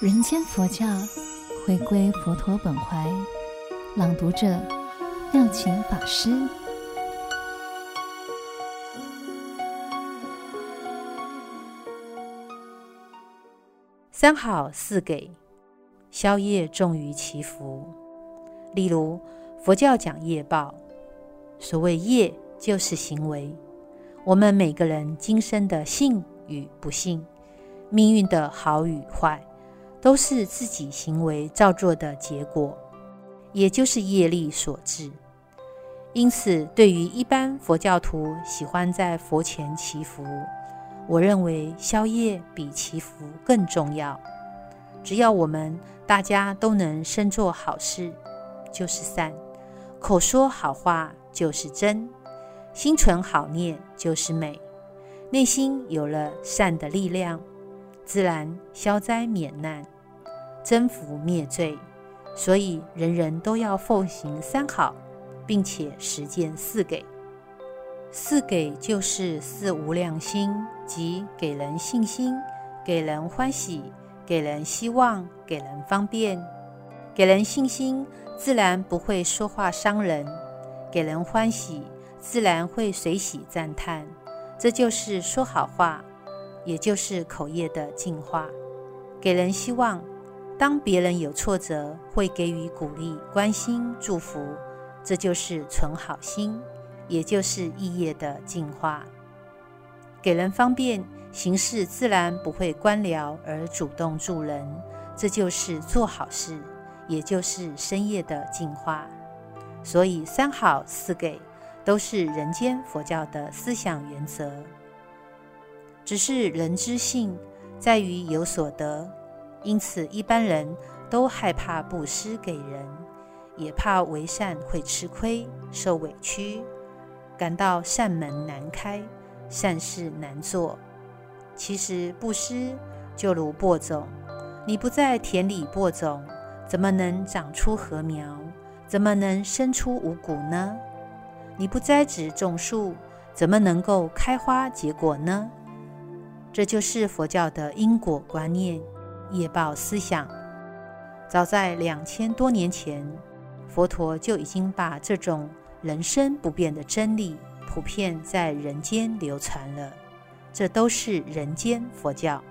人间佛教，回归佛陀本怀，朗读者妙晴法师。三好四给，消业重于祈福。例如佛教讲业报，所谓业就是行为，我们每个人今生的幸与不幸，命运的好与坏。都是自己行为造作的结果，也就是业力所致。因此，对于一般佛教徒喜欢在佛前祈福，我认为消业比祈福更重要。只要我们大家都能身做好事，就是善；口说好话就是真；心存好念就是美。内心有了善的力量。自然消灾免难，增福灭罪，所以人人都要奉行三好，并且实践四给。四给就是四无量心，即给人信心，给人欢喜，给人希望，给人方便。给人信心，自然不会说话伤人；给人欢喜，自然会随喜赞叹。这就是说好话。也就是口业的净化，给人希望。当别人有挫折，会给予鼓励、关心、祝福，这就是存好心，也就是意业的净化。给人方便，行事自然不会官僚而主动助人，这就是做好事，也就是身业的净化。所以三好四给都是人间佛教的思想原则。只是人之性在于有所得，因此一般人都害怕布施给人，也怕为善会吃亏、受委屈，感到善门难开、善事难做。其实布施就如播种，你不在田里播种，怎么能长出禾苗？怎么能生出五谷呢？你不栽植种树，怎么能够开花结果呢？这就是佛教的因果观念、业报思想。早在两千多年前，佛陀就已经把这种人生不变的真理普遍在人间流传了。这都是人间佛教，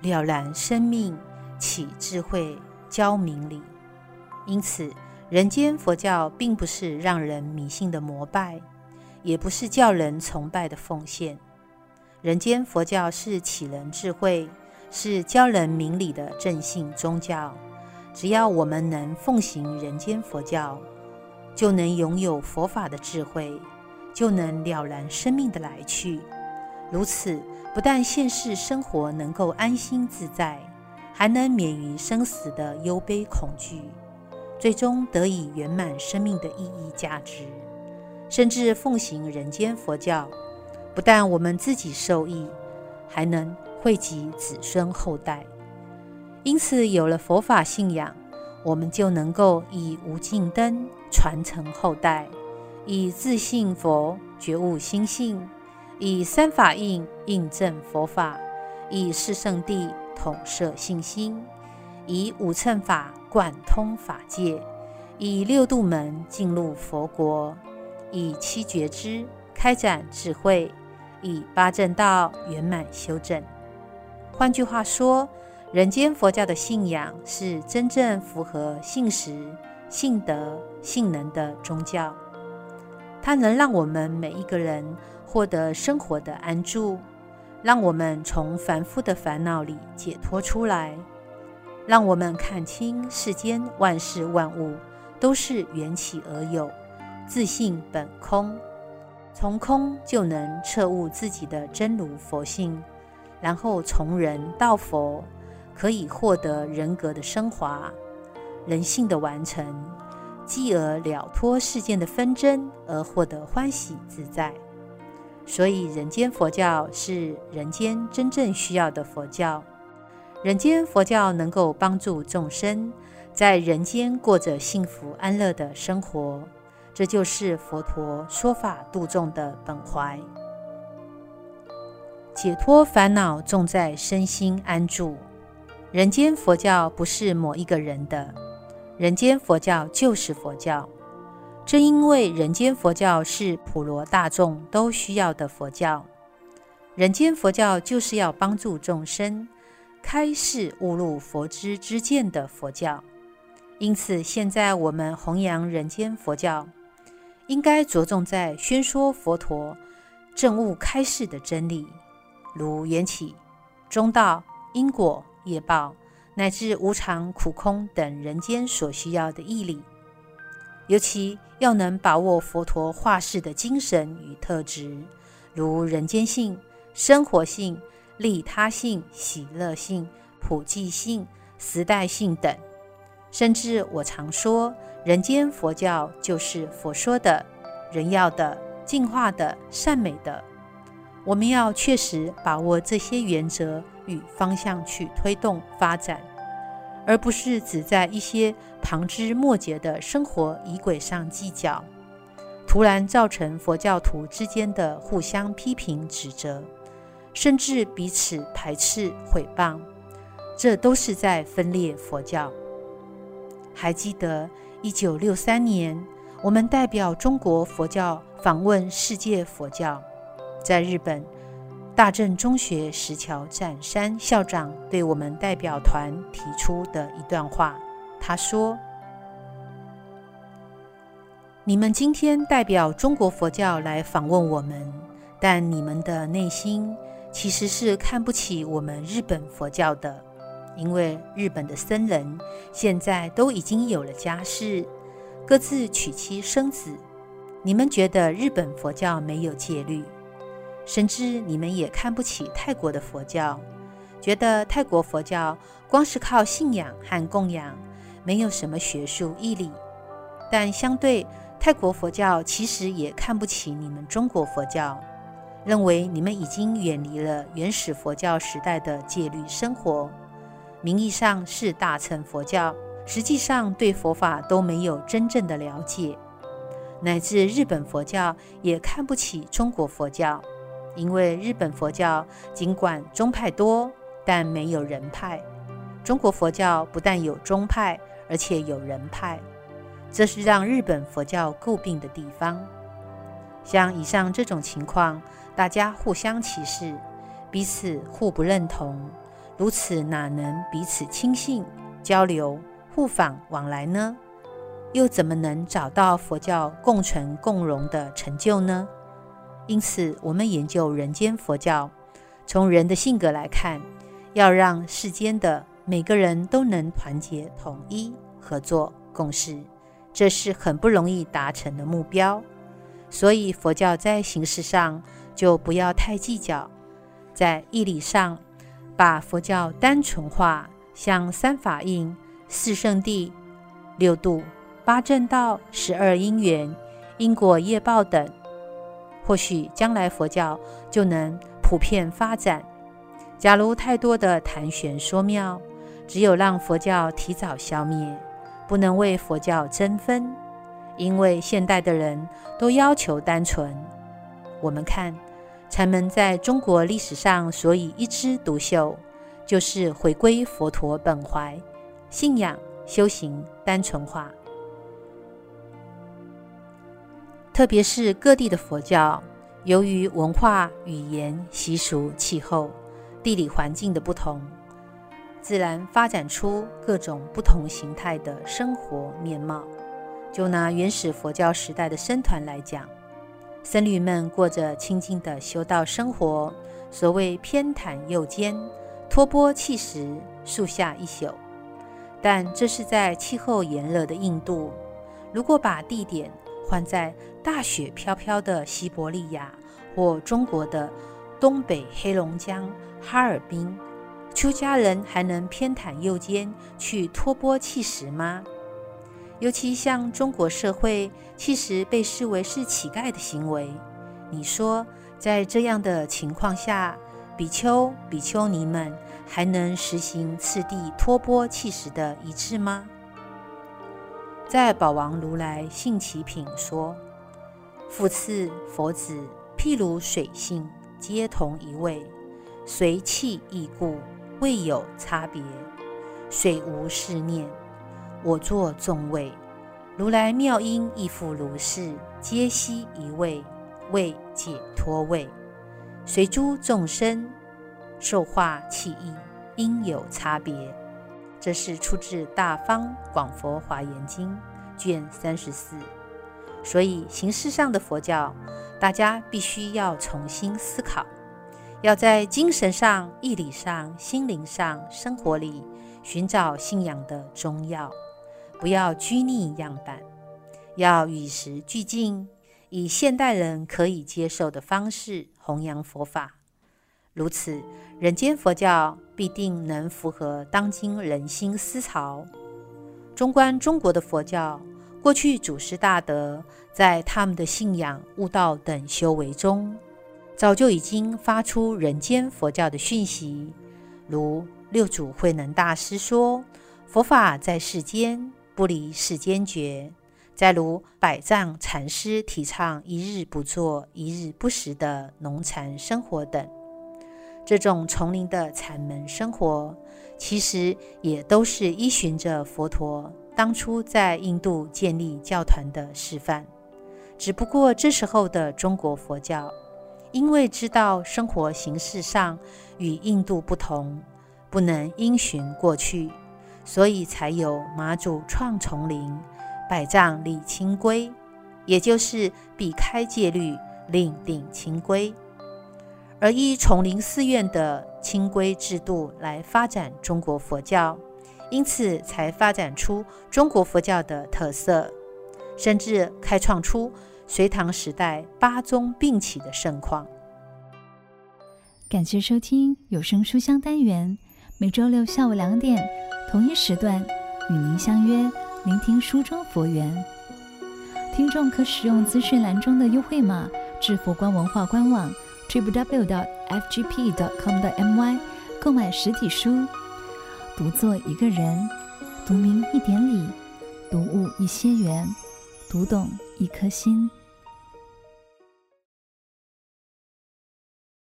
了然生命，启智慧，教明理。因此，人间佛教并不是让人迷信的膜拜，也不是叫人崇拜的奉献。人间佛教是启人智慧，是教人明理的正信宗教。只要我们能奉行人间佛教，就能拥有佛法的智慧，就能了然生命的来去。如此，不但现世生活能够安心自在，还能免于生死的忧悲恐惧，最终得以圆满生命的意义价值。甚至奉行人间佛教。不但我们自己受益，还能惠及子孙后代。因此，有了佛法信仰，我们就能够以无尽灯传承后代，以自信佛觉悟心性，以三法印印证佛法，以四圣地统摄信心，以五乘法贯通法界，以六度门进入佛国，以七觉支开展智慧。以八正道圆满修正。换句话说，人间佛教的信仰是真正符合信实、信德、信能的宗教。它能让我们每一个人获得生活的安住，让我们从凡夫的烦恼里解脱出来，让我们看清世间万事万物都是缘起而有，自性本空。从空就能彻悟自己的真如佛性，然后从人到佛，可以获得人格的升华、人性的完成，继而了脱世间的纷争，而获得欢喜自在。所以，人间佛教是人间真正需要的佛教。人间佛教能够帮助众生在人间过着幸福安乐的生活。这就是佛陀说法度众的本怀，解脱烦恼，重在身心安住。人间佛教不是某一个人的，人间佛教就是佛教。正因为人间佛教是普罗大众都需要的佛教，人间佛教就是要帮助众生开示悟入佛知之见的佛教。因此，现在我们弘扬人间佛教，应该着重在宣说佛陀证悟开示的真理，如缘起、中道、因果、业报，乃至无常、苦空等人间所需要的义理。尤其要能把握佛陀化世的精神与特质，如人间性、生活性、利他性、喜乐性、普济性、时代性等。甚至我常说，人间佛教就是佛说的、人要的、进化的、善美的。我们要确实把握这些原则与方向去推动发展。而不是只在一些旁枝末节的生活仪轨上计较，突然造成佛教徒之间的互相批评指责，甚至彼此排斥毁谤，这都是在分裂佛教。还记得一九六三年，我们代表中国佛教访问世界佛教，在日本。大正中学石桥展山校长对我们代表团提出的一段话，他说：“你们今天代表中国佛教来访问我们，但你们的内心其实是看不起我们日本佛教的，因为日本的僧人现在都已经有了家室，各自娶妻生子。你们觉得日本佛教没有戒律？”甚至你们也看不起泰国的佛教，觉得泰国佛教光是靠信仰和供养，没有什么学术义理。但相对泰国佛教，其实也看不起你们中国佛教，认为你们已经远离了原始佛教时代的戒律生活，名义上是大乘佛教，实际上对佛法都没有真正的了解。乃至日本佛教也看不起中国佛教。因为日本佛教尽管宗派多，但没有人派；中国佛教不但有宗派，而且有人派，这是让日本佛教诟病的地方。像以上这种情况，大家互相歧视，彼此互不认同，如此哪能彼此亲信、交流、互访往来呢？又怎么能找到佛教共存共荣的成就呢？因此，我们研究人间佛教，从人的性格来看，要让世间的每个人都能团结、统一、合作、共事，这是很不容易达成的目标。所以，佛教在形式上就不要太计较，在义理上把佛教单纯化，像三法印、四圣地、六度、八正道、十二因缘、因果业报等。或许将来佛教就能普遍发展。假如太多的谈玄说妙，只有让佛教提早消灭，不能为佛教增分。因为现代的人都要求单纯。我们看禅门在中国历史上所以一枝独秀，就是回归佛陀本怀，信仰修行单纯化。特别是各地的佛教，由于文化、语言、习俗、气候、地理环境的不同，自然发展出各种不同形态的生活面貌。就拿原始佛教时代的僧团来讲，僧侣们过着清静的修道生活，所谓偏袒右肩，托钵弃食，树下一宿。但这是在气候炎热的印度，如果把地点换在大雪飘飘的西伯利亚或中国的东北黑龙江哈尔滨，出家人还能偏袒右肩去托钵弃食吗？尤其像中国社会，弃食被视为是乞丐的行为。你说，在这样的情况下，比丘、比丘尼们还能实行次第托钵弃食的仪式吗？在宝王如来信其品说。复次，佛子譬如水性，皆同一味，随气亦故，未有差别。水无是念。我作众位，如来妙音亦复如是，皆悉一位，为解脱位。随诸众生受化器异，应有差别。这是出自《大方广佛华严经》卷三十四。所以形式上的佛教，大家必须要重新思考，要在精神上、义理上、心灵上、生活里寻找信仰的中药。不要拘泥样板，要与时俱进，以现代人可以接受的方式弘扬佛法。如此，人间佛教必定能符合当今人心思潮。纵观中国的佛教，过去祖师大德在他们的信仰、悟道等修为中，早就已经发出人间佛教的讯息。如六祖慧能大师说：“佛法在世间。”不离世间觉，再如百丈禅师提倡一日不作、一日不食的农禅生活等，这种丛林的禅门生活，其实也都是依循着佛陀当初在印度建立教团的示范。只不过这时候的中国佛教，因为知道生活形式上与印度不同，不能因循过去。所以才有马祖创丛林，百丈立清规，也就是避开戒律，另定清规，而依丛林寺院的清规制度来发展中国佛教，因此才发展出中国佛教的特色，甚至开创出隋唐时代八宗并起的盛况。感谢收听有声书香单元，每周六下午两点。同一时段与您相约，聆听书中佛缘。听众可使用资讯栏中的优惠码至佛光文化官网，Triple W. FGP.com 的 MY 购买实体书。读作一个人，读明一点理，读悟一些缘，读懂一颗心。